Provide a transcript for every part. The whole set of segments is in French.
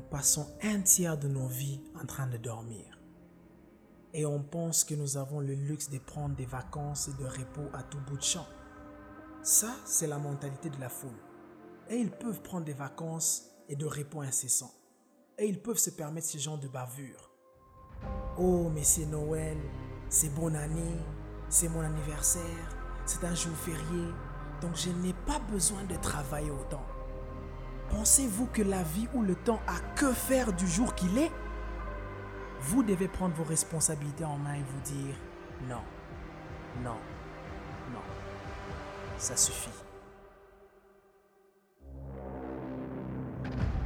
passons un tiers de nos vies en train de dormir. Et on pense que nous avons le luxe de prendre des vacances et de repos à tout bout de champ. Ça, c'est la mentalité de la foule. Et ils peuvent prendre des vacances et de repos incessants. Et ils peuvent se permettre ce genre de bavure. Oh, mais c'est Noël, c'est bonne année, c'est mon anniversaire, c'est un jour férié, donc je n'ai pas besoin de travailler autant. Pensez-vous que la vie ou le temps a que faire du jour qu'il est? Vous devez prendre vos responsabilités en main et vous dire non, non, non, ça suffit.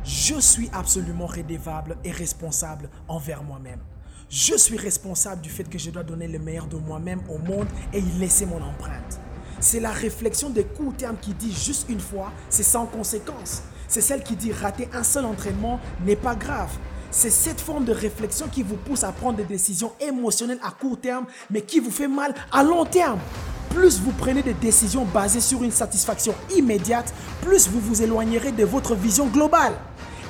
Je suis absolument rédévable et responsable envers moi-même. Je suis responsable du fait que je dois donner le meilleur de moi-même au monde et y laisser mon empreinte. C'est la réflexion de court terme qui dit juste une fois, c'est sans conséquence. C'est celle qui dit rater un seul entraînement n'est pas grave. C'est cette forme de réflexion qui vous pousse à prendre des décisions émotionnelles à court terme, mais qui vous fait mal à long terme. Plus vous prenez des décisions basées sur une satisfaction immédiate, plus vous vous éloignerez de votre vision globale.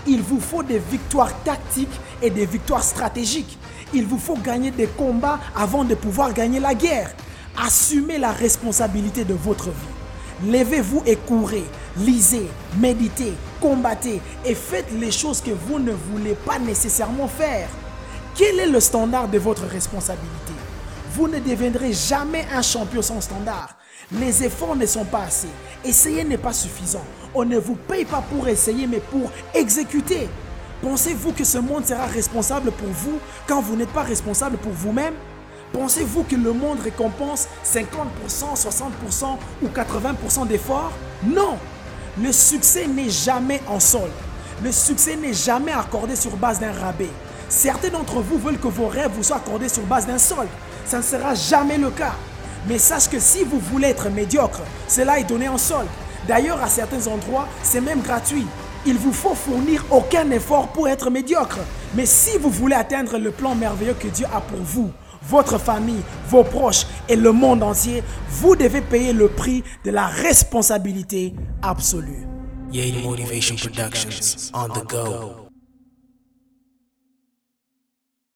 Il vous faut des victoires tactiques et des victoires stratégiques. Il vous faut gagner des combats avant de pouvoir gagner la guerre. Assumez la responsabilité de votre vie. Levez-vous et courez. Lisez, méditez, combattez et faites les choses que vous ne voulez pas nécessairement faire. Quel est le standard de votre responsabilité? Vous ne deviendrez jamais un champion sans standard. Les efforts ne sont pas assez. Essayer n'est pas suffisant. On ne vous paye pas pour essayer, mais pour exécuter. Pensez-vous que ce monde sera responsable pour vous quand vous n'êtes pas responsable pour vous-même? Pensez-vous que le monde récompense 50%, 60% ou 80% d'efforts? Non Le succès n'est jamais en solde. Le succès n'est jamais accordé sur base d'un rabais. Certains d'entre vous veulent que vos rêves vous soient accordés sur base d'un solde. Ça ne sera jamais le cas. Mais sache que si vous voulez être médiocre, cela est donné en solde. D'ailleurs, à certains endroits, c'est même gratuit. Il vous faut fournir aucun effort pour être médiocre. Mais si vous voulez atteindre le plan merveilleux que Dieu a pour vous, votre famille, vos proches et le monde entier, vous devez payer le prix de la responsabilité absolue. Yay Motivation Productions on the go.